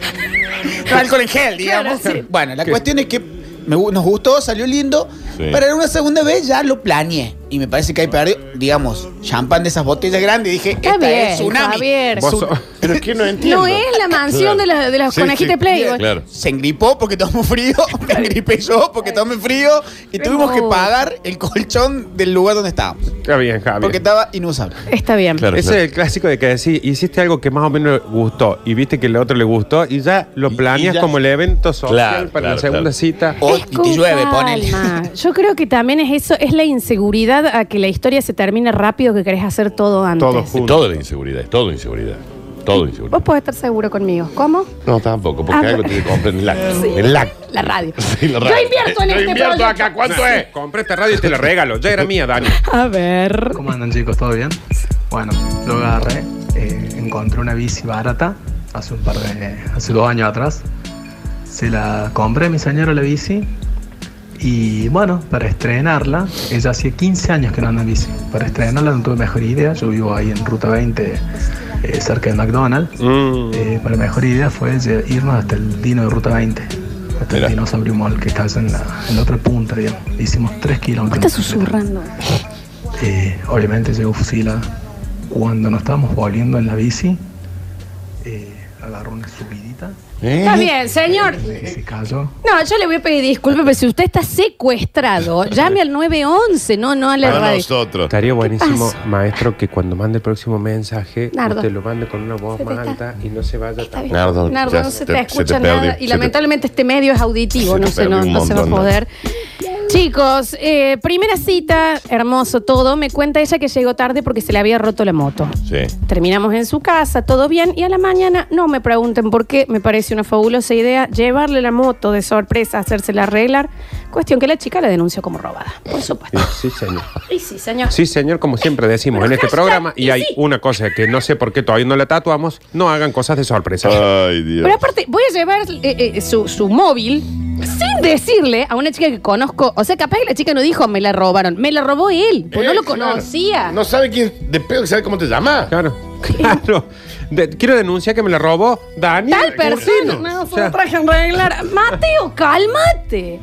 Alcohol en gel, digamos. Claro, sí. Bueno, la cuestión es que me gu- nos gustó, salió lindo. Pero en una segunda vez ya lo planeé. Y me parece que hay perdido, digamos, champán de esas botellas grandes. Y dije, Está esta bien, es tsunami. Javier. Vos Su- sos- Pero es que no entiendo. No es la mansión de, la- de las Sí, conejitas sí, Playboy. Claro. Se engripó porque tomó frío, me engripé yo porque tomé frío y tuvimos que pagar el colchón del lugar donde estábamos. Está bien, Javi. Porque estaba inusable. Está bien. Claro, Ese claro. es el clásico de que decís, hiciste algo que más o menos gustó y viste que el otro le gustó y ya lo Y- planeas ya- como el evento social Claro, para claro, la segunda claro. cita. O y con te llueve, ponele. calma. Yo creo que también es eso, es la inseguridad a que la historia se termine rápido que querés hacer todo antes. Todo Es junto. todo la inseguridad, es todo inseguridad. Todo inseguridad. Vos podés estar seguro conmigo. ¿Cómo? No, tampoco, porque Ah, algo tiene que comprar en el acto. Sí. En el acto. La radio. Sí, la radio. Yo invierto en Yo este invierto proyecto. acá, ¿cuánto es? Compré esta radio y te la regalo. Ya era mía, Dani. A ver. ¿Cómo andan chicos? ¿Todo bien? Bueno, yo agarré, eh, encontré una bici barata hace un par de. hace dos años atrás. Se la compré a mi señora la bici. Y bueno, para estrenarla, ella hacía 15 años que no anda en bici. Para estrenarla no tuve mejor idea. Yo vivo ahí en Ruta 20, eh, cerca del McDonald's. Mm. Eh, para mejor idea fue irnos hasta el Dino de Ruta 20. Hasta Mira. el Dinosaurio Mall que está en la, en la otra punta, digamos. Hicimos 3 kilómetros. Estás susurrando. Eh, obviamente llegó Fusila. Cuando nos estábamos volviendo en la bici, eh, agarró una subidita. Está bien, señor. Y se cayó. No, yo le voy a pedir disculpas, pero si usted está secuestrado, llame al 911, no, no a la Para radio. nosotros. Estaría buenísimo, maestro, que cuando mande el próximo mensaje, Nardo. usted lo mande con una voz Se te más está- alta y no se vaya tan... Nardo, Nardo, ya no se te- te, se escucha nada. se Y te- lamentablemente este medio es auditivo, se no te se, no, perdió un no se va a montón, poder. Chicos, eh, primera cita, hermoso todo. Me cuenta ella que llegó tarde porque se le había roto la moto. Sí. Terminamos en su casa, todo bien, y a la mañana no me pregunten por qué, me parece una fabulosa idea llevarle la moto de sorpresa, hacérsela arreglar. Cuestión que la chica la denunció como robada, por supuesto. Sí, señor. Y sí, señor. Sí, señor, como siempre decimos en este programa, y hay una cosa que no sé por qué todavía no la tatuamos, no hagan cosas de sorpresa. Ay, Dios. Pero aparte, voy a llevar eh, eh, su, su móvil sin decirle a una chica que conozco. O sea, capaz que la chica no dijo me la robaron. Me la robó él, pues no Eh, lo claro. conocía. No sabe quién, de pedo que sabe cómo te llama. Claro, claro. De- quiero denunciar que me la robó Daniel. Tal persona. No, O sea, se traje a arreglar. Mateo, cálmate.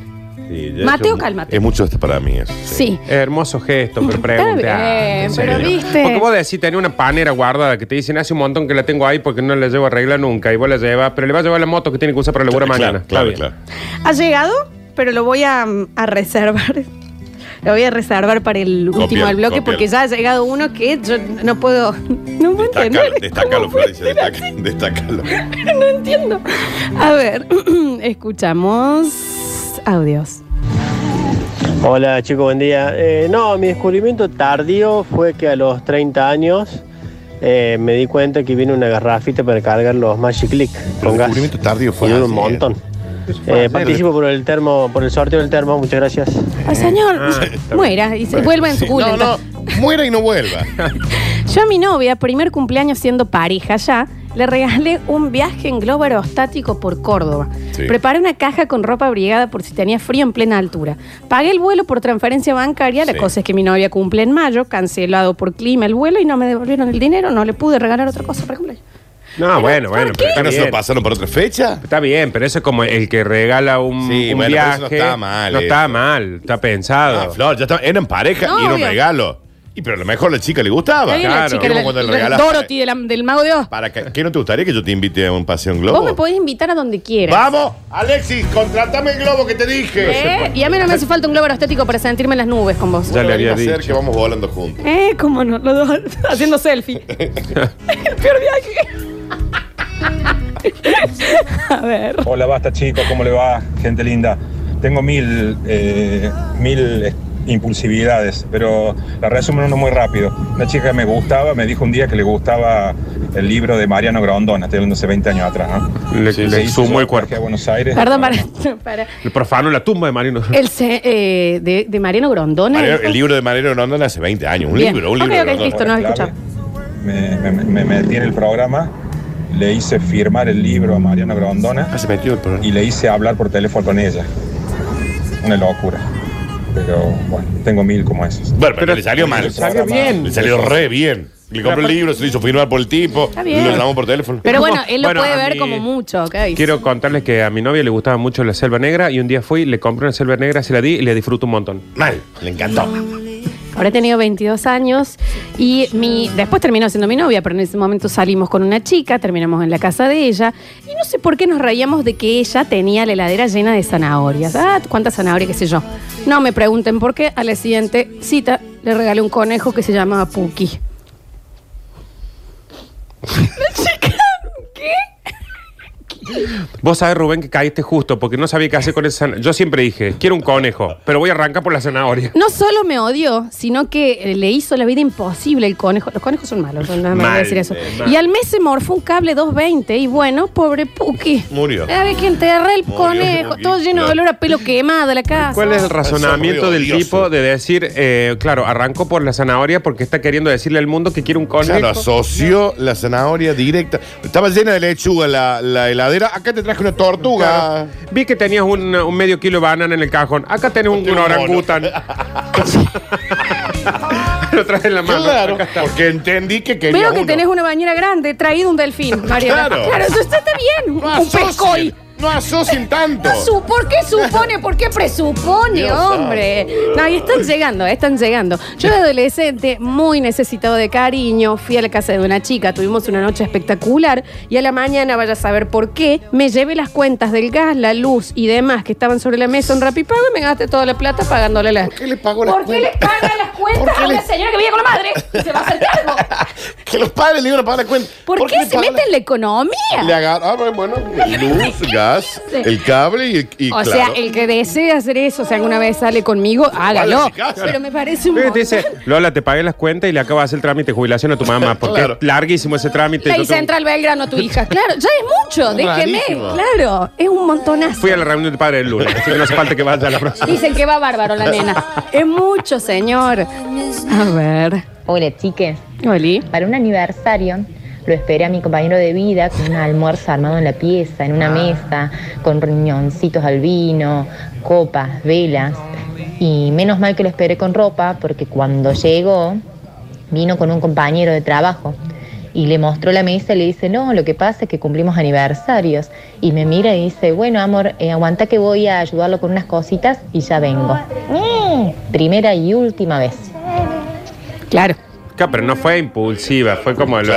Sí, ya Mateo, cálmate. Es mucho este para mí eso. Sí. Hermoso gesto, pero pregunte bien, pero viste. Porque vos decís, tenés una panera guardada que te dicen hace un montón que la tengo ahí porque no la llevo a arreglar nunca. Y vos la llevas, pero le vas a llevar la moto que tiene que usar para la Claro, mañana. claro, bien. claro. Ha llegado, pero lo voy a, a reservar. Lo voy a reservar para el último Copialo, del bloque copialo. porque ya ha llegado uno que yo no puedo. No puedo Destácalo, entender. destácalo, Florencia, destaca- destácalo. No entiendo. A ver, escuchamos audios. Hola chicos, buen día. Eh, no, mi descubrimiento tardío fue que a los 30 años eh, me di cuenta que viene una garrafita para cargar los Magic Click con gas. descubrimiento tardío fue Y un ayer. montón. Eh, ayer. participo por el termo, por el sorteo del termo, muchas gracias. Ay, señor, Ah, muera y se vuelva en su culo. No, no, muera y no vuelva. Yo a mi novia, primer cumpleaños siendo pareja ya, le regalé un viaje en globo aerostático por Córdoba. Sí. Preparé una caja con ropa abrigada por si tenía frío en plena altura. Pagué el vuelo por transferencia bancaria. La Sí. cosa es que mi novia cumple en mayo, cancelado por clima el vuelo y no me devolvieron el dinero. No le pude regalar otra cosa para cumpleaños. No, bueno, bueno. Pero ¿Qué no está se lo bien. pasaron por otra fecha? Está bien, pero eso es como el que regala un, Sí, un bueno, pero viaje. eso no está mal, No eso. está mal, está pensado. Ah, Flor, ya está, eran pareja No, y era un obvio. regalo. Y pero a lo mejor a la chica le gustaba. Está bien, la claro. chica Como cuando le la regalas- Dorothy de la- del Mago de Oz. ¿Para qué, ¿Qué no te gustaría que yo te invite a un paseo en globo? Vos me podés invitar a donde quieras. Vamos, Alexis, contratame el globo que te dije. ¿Eh? Y a mí no me hace falta un globo aerostático para sentirme en las nubes con vos. Ya le había Venga a hacer dicho. que vamos volando juntos. Eh, cómo no, los dos haciendo selfie. el peor viaje. a ver. Hola, basta chicos, ¿cómo le va? Gente linda. Tengo mil, eh, mil eh, impulsividades, pero la resumen uno muy rápido. Una chica que me gustaba me dijo un día que le gustaba el libro de Mariano Grondona, estoy hablando hace 20 años atrás, ¿no? Le, Sí, le sumó el cuerpo. a Buenos Aires. Perdón, para. para. Le profanó la tumba de Marino. El ce- eh, de, de Mariano Grondona. Mariano- el libro de Mariano Grondona hace 20 años. Un Bien. libro, un libro. ok, de Grondona. listo, no escuchado. Me, me- me metí en el programa, le hice firmar el libro a Mariano Grondona Ah, se metió el programa. y le hice hablar por teléfono con ella. Una locura. Pero bueno, tengo mil como esos. Bueno, pero, le salió mal. Le salió bien. Le salió re bien. Le compró el libro, se lo hizo firmar por el tipo. Está bien. Lo llamó por teléfono. Pero bueno, él lo Bueno, puede a ver mí- como mucho, ¿ok? Quiero contarles que a mi novia le gustaba mucho la selva negra y un día fui, le compré una selva negra, se la di y le disfruto un montón. Mal, le encantó. He tenido 22 años y mi, después terminó siendo mi novia, pero en ese momento salimos con una chica, terminamos en la casa de ella y no sé por qué nos reíamos de que ella tenía la heladera llena de zanahorias. Ah, cuántas zanahorias, qué sé yo. No me pregunten por qué. A la siguiente cita le regalé un conejo que se llamaba Puki. La chica, ¿qué? Vos sabés, Rubén, que caíste justo porque no sabía qué hacer con esa zanahoria. Yo siempre dije, quiero un conejo, pero voy a arrancar por la zanahoria. No solo me odió, sino que eh, le hizo la vida imposible el conejo. Los conejos son malos, no nada más voy a Mal, decir eso. eh, mal. Y al mes se morfó un cable 220 y bueno, pobre Puki. Murió. A que enterré el Murió, conejo, Puki, todo lleno de olor a pelo quemado la casa. ¿Cuál es el razonamiento del odioso. tipo de decir, eh, claro, arrancó por la zanahoria porque está queriendo decirle al mundo que quiere un conejo? Claro, asoció la zanahoria directa. Estaba llena de lechuga la, la heladera. Acá te traje una tortuga. Claro. Vi que tenías un, un medio kilo de banana en el cajón. Acá tenés un, un orangután. Lo traes en la mano. Claro, Acá está. porque entendí que quería Veo que uno. tenés una bañera grande, traído un delfín, Mariana. Claro. Claro, eso está bien. Un, pescoy. No asocien tanto. No su- ¿Por qué supone? ¿Por qué presupone, Dios hombre? No, y están llegando, están llegando. Yo de adolescente, muy necesitado de cariño, fui a la casa de una chica, tuvimos una noche espectacular y a la mañana, vaya a saber por qué, me llevé las cuentas del gas, la luz y demás que estaban sobre la mesa en Rapipago y me gasté toda la plata pagándole la... ¿Por qué le pagó las ¿Por qué le paga las cuentas a una señora que vive con la madre? Se va a hacer cargo. Que los padres le iban a pagar la cuenta. ¿Por, qué le se pagan mete en la economía? Le agarra, ah, bueno, luz, gas, el cable y, y o claro. sea, el que desee hacer eso, si alguna vez sale conmigo, hágalo. a. Pero me parece un Te montón. dice, Lola, te pagué las cuentas y le de hacer el trámite de jubilación a tu mamá, porque Claro. es larguísimo ese trámite. La Yo hice tengo- entrar al Belgrano tu hija. Claro, ya es mucho, déjeme. Rarísimo. Claro, es un montonazo. Fui a la reunión del padre el lunes, así que no hace falta que vaya a la próxima. Dicen que va bárbaro la nena. Es mucho, señor. A ver. Hola, chiques. Oli. Para un aniversario lo esperé a mi compañero de vida con un almuerzo armado en la pieza, en una mesa, con riñoncitos al vino, copas, velas. Y menos mal que lo esperé con ropa, porque cuando llegó, vino con un compañero de trabajo. Y le mostró la mesa y le dice, no, lo que pasa es que cumplimos aniversarios. Y me mira y dice, bueno, amor, eh, aguanta que voy a ayudarlo con unas cositas y ya vengo. Mm, Primera y última vez. Claro. Claro, pero no fue impulsiva, fue como el,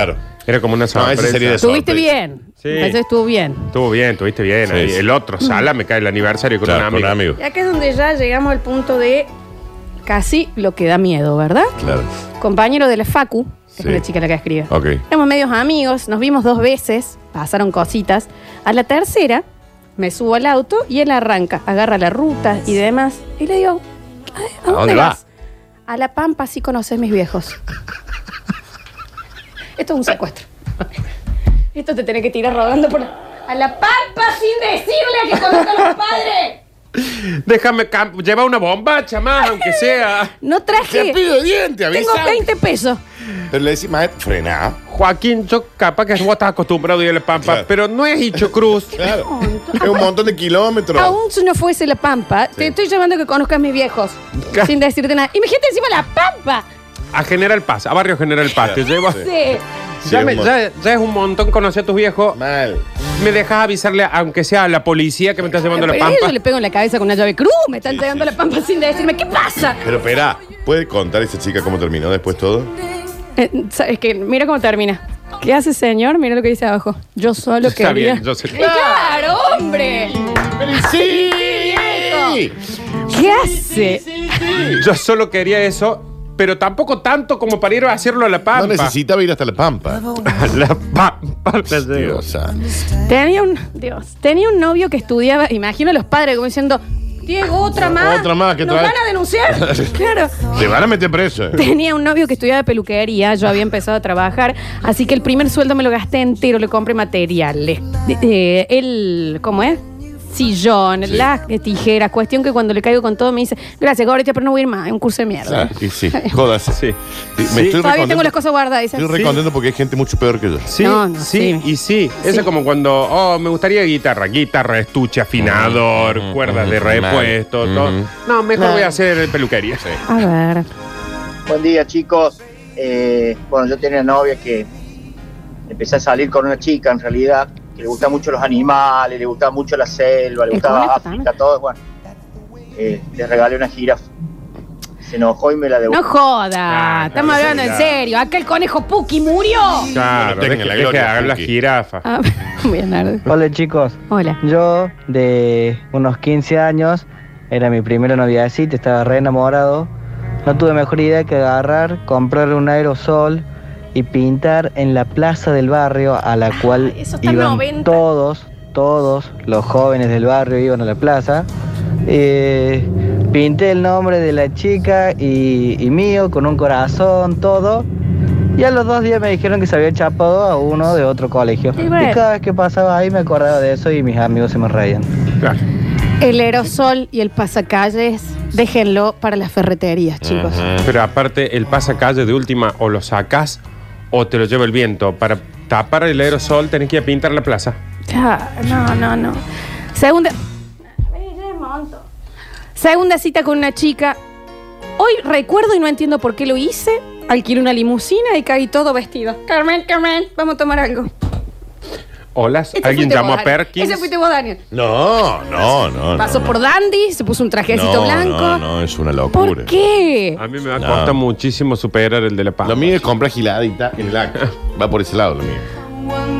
Era como una sorpresa. sería de Estuviste bien. Sí. Eso estuvo bien. Estuvo bien, estuviste bien. Sí, ahí. sí. El otro, Sala, me cae el aniversario con Claro, un con amigo. un amigo. Y acá es donde ya llegamos al punto de casi lo que da miedo, ¿verdad? Claro. Compañero de la Facu, es Sí. una chica la que escribe. Ok. Éramos medios amigos, nos vimos dos veces, pasaron cositas. A la tercera, me subo al auto y él arranca, agarra la ruta y demás. Y le digo, "Ay, ¿a dónde, dónde va? vas? A La Pampa, sí conoces mis viejos. Esto es un secuestro. Esto te tenés que tirar rodando por... A La Pampa sin decirle a que conozca a los padres. Déjame cam- lleva una bombacha más, aunque sea. No traje... Cepillo de diente, avisa. Tengo 20 pesos. Pero le decís, maestro, frená. Joaquín, yo capaz que vos estás acostumbrado a ir a la pampa, pero no es Hicho Cruz. Claro. Es un montón de kilómetros. Aún si no fuese La Pampa, te estoy llamando a que conozcas a mis viejos. sin decirte nada. Imagínate encima La Pampa. A General Paz, a Barrio General Paz. Te llevo. Sí. Ya, Sí, me- ya- ya es un montón conocer a tus viejos. Mal. Me dejas avisarle, aunque sea a la policía que me estás llevando a la Pero pampa. yo le pego en la cabeza con una llave cruz. Me están llegando a La Pampa sin decirme. ¿Qué pasa? Pero espera, ¿puede contar esa chica cómo terminó después todo? Eh, ¿Sabes qué? Mira cómo termina. ¿Qué hace, señor? Mira lo que dice abajo. Yo solo Está quería. bien, yo sé. ¡Claro, hombre! ¡Sí! ¿Qué hace? Yo solo quería eso, pero tampoco tanto como para ir a hacerlo a la pampa. No necesitaba ir hasta la pampa. A la pampa. Dios santo. Tenía un. Dios. Tenía un novio que estudiaba. Imagino a los padres como diciendo. Diego, otra más. Otra más, ¿qué ¿Nos van a denunciar? claro. Te van a meter preso. eh. Tenía un novio que estudiaba peluquería, yo había empezado a trabajar, así que el primer sueldo me lo gasté entero, le compré materiales. De- eh, el, ¿cómo es? Sillón, las tijeras, cuestión que cuando le caigo con todo me dice, gracias, Gorita, pero no voy a ir más, es un curso de mierda. Ah, y sí, jodas. Sí. Me estoy Todavía tengo recontento- las cosas guardadas, dice. Estoy recontento porque hay gente mucho peor que yo. Sí, No, no, sí, y sí. Eso es como cuando, oh, me gustaría guitarra, guitarra, estuche, afinador, cuerdas de repuesto, todo. No, mejor voy a hacer peluquería. A ver. Buen día, chicos. Eh, bueno, yo tenía novia que empecé a salir con una chica, en realidad, le gustaban mucho los animales, le gustaba mucho la selva, le gustaba África, todo. Bueno, eh, le regalé una jirafa. Se enojó y me la devolvió. No joda, estamos claro, hablando en claro. serio. Acá el conejo Puki murió. Claro, Bueno, tenga deje, la deje gloria, hagan. Ah. Hola chicos. Hola. Yo de unos 15 años, era mi primera noviecita, estaba re enamorado. No tuve mejor idea que agarrar, comprarle un aerosol y pintar en la plaza del barrio a la cual eso está iban 90. todos, todos los jóvenes del barrio iban a la plaza. Eh, pinté el nombre de la chica y, y mío con un corazón, todo. Y a los dos días me dijeron que se había chapado a uno de otro colegio. Y bueno. Y cada vez que pasaba ahí me acordaba de eso y mis amigos se me reían. El aerosol y el pasacalles, déjenlo para las ferreterías, chicos. Pero aparte, el pasacalle de última, o lo sacas o te lo lleva el viento. Para tapar el aerosol tenés que ir a pintar la plaza. No, no, no. Segunda. Segunda cita con una chica. Hoy recuerdo y no entiendo por qué lo hice. Alquilé una limusina y caí todo vestido. Carmen, Carmen, vamos a tomar algo. Hola, Ese alguien fuiste llamó vos, a Daniel. Perkins. Ese fuiste vos, Daniel. No, no, no. Pasó no, por Dandy, se puso un trajecito no, blanco. No, no, es una locura. ¿Por qué? A mí me va a No. costar muchísimo superar el de la pampa. Lo mío es comprar giladita en el acto. Va por ese lado lo mío.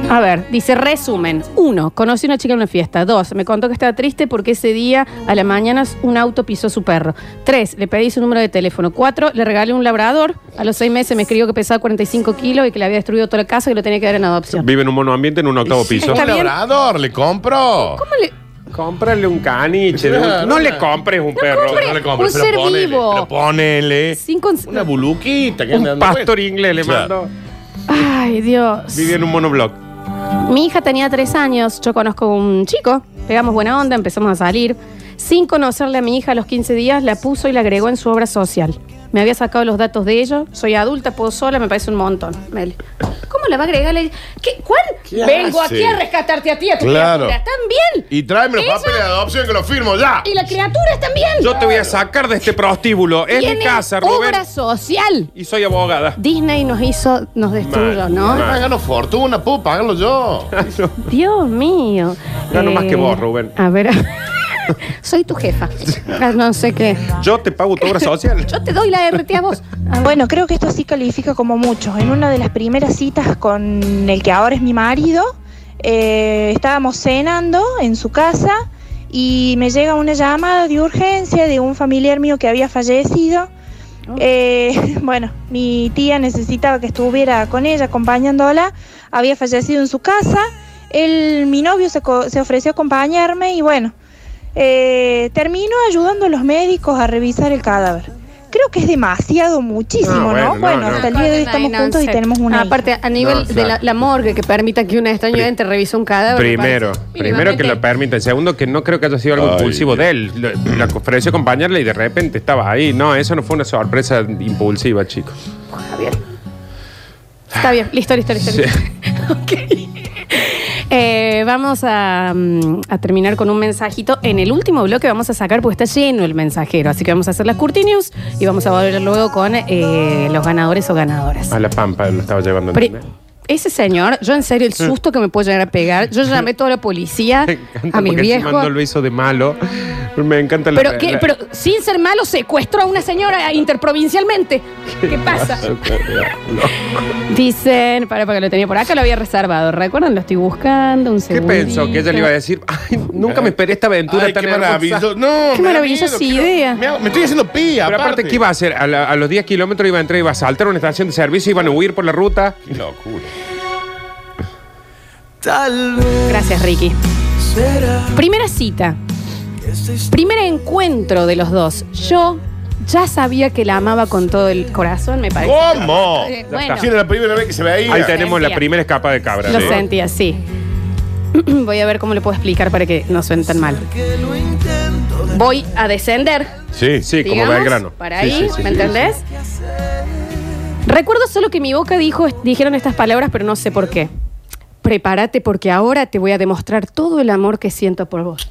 A ver, dice resumen. Uno, conocí a una chica en una fiesta. Dos, me contó que estaba triste porque ese día a la mañana un auto pisó su perro. Tres, le pedí su número de teléfono. Cuatro, le regalé un labrador. A los seis meses me escribió que pesaba 45 kilos y que le había destruido toda la casa y lo tenía que dar en adopción. Vive en un monoambiente en un octavo piso. Está Un bien. labrador, le compro. ¿Cómo le.? Cómprale un caniche. Claro, no le compres un perro. compres No le compres, un pero ser ponele, vivo. pero ponele Sin cons- una buluquita que anda Un dando pastor vueltas. inglés le Claro. mando. Ay, Dios. Vive en un monobloc. Mi hija tenía tres años, yo conozco un chico, pegamos buena onda, empezamos a salir. Sin conocerle a mi hija a los 15 días, la puso y la agregó en su obra social. Me había sacado los datos de ello, soy adulta, puedo sola, me parece un montón. Meli. ¿Cómo la va a agregar? Le- ¿Qué? ¿Cuál? ¿Qué Vengo hace? aquí a rescatarte a ti, a tu Claro. criatura. ¿También? Y tráeme los Ella- papeles de adopción que los firmo ya. ¿Y la criatura también? Yo te voy a sacar de este prostíbulo. Es mi Tiene casa, Rubén. obra social. Y soy abogada. Disney nos hizo, nos destruyó, Mal, ¿no? mal. Gano fortuna, puedo pagarlo yo. Dios mío. Gano más Eh, que vos, Rubén. A ver, soy tu jefa. Ah, No sé qué. Yo te pago tu obra social. Yo te doy la RT a vos. Bueno, creo que esto sí califica como mucho. En una de las primeras citas con el que ahora es mi marido, eh, estábamos cenando en su casa y me llega una llamada de urgencia de un familiar mío que había fallecido. Eh, bueno, mi tía necesitaba que estuviera con ella acompañándola. Había fallecido en su casa. Él, mi novio se, co- se ofreció a acompañarme y bueno, eh, terminó ayudando a los médicos a revisar el cadáver. Creo que es demasiado, muchísimo, No, ¿no? bueno, Bueno, no, no. hasta el día de hoy estamos juntos y tenemos una hija. Aparte, a nivel No, de claro. la, la morgue que permita que un extraño entre revise un cadáver. me Primero, primero que lo permita. Segundo, que no creo que haya sido algo Ay, impulsivo de él. Lo- La ofreció acompañarle y de repente estaba ahí. No, eso no fue una sorpresa impulsiva, chicos. Javier. Está bien, listo, listo, listo. Sí. listo. Ok. Eh, vamos a, mm, a terminar con un mensajito. En el último bloque vamos a sacar, porque está lleno el mensajero. Así que vamos a hacer las Curti News y vamos a volver luego con eh, los ganadores o ganadoras. A la pampa lo estaba llevando. ¿entendés? ese señor, yo en serio, el susto que me puede llegar a pegar. Yo llamé a toda la policía, a encima viejos. no lo hizo de malo. Me encanta la Pero, pero sin ser malo, secuestró a una señora interprovincialmente. ¿Qué pasa? Dicen, para, para que lo tenía por acá, lo había reservado. ¿Recuerdan? Lo estoy buscando. Un ¿Qué segundo. pensó? Que ella le iba a decir, ay, nunca me esperé esta aventura Ay, tan qué hermosa". maravilloso. No, Qué me da maravillosa miedo, idea. quiero- me, me estoy haciendo pía. Pero aparte, ¿qué iba a hacer? A, la- a los 10 kilómetros iba a entrar, iba a saltar a una estación de servicio, iban a huir por la ruta. Qué locura. Gracias, Ricky. Primera cita. Primer encuentro de los dos. Yo ya sabía que la amaba con todo el corazón, me parece. ¿Cómo? Eh, bueno. Era la primera vez que se veía. Ahí tenemos la primera escapa de cabra. Lo Sí. sentía, sí. Voy a ver cómo le puedo explicar para que no suene tan mal. Voy a descender. Sí, Sí, como digamos, Belgrano. Para Sí, ahí, sí, sí, ¿me sí. entendés? Recuerdo solo que mi boca dijo, dijeron estas palabras, pero no sé por qué. Prepárate porque ahora te voy a demostrar todo el amor que siento por vos.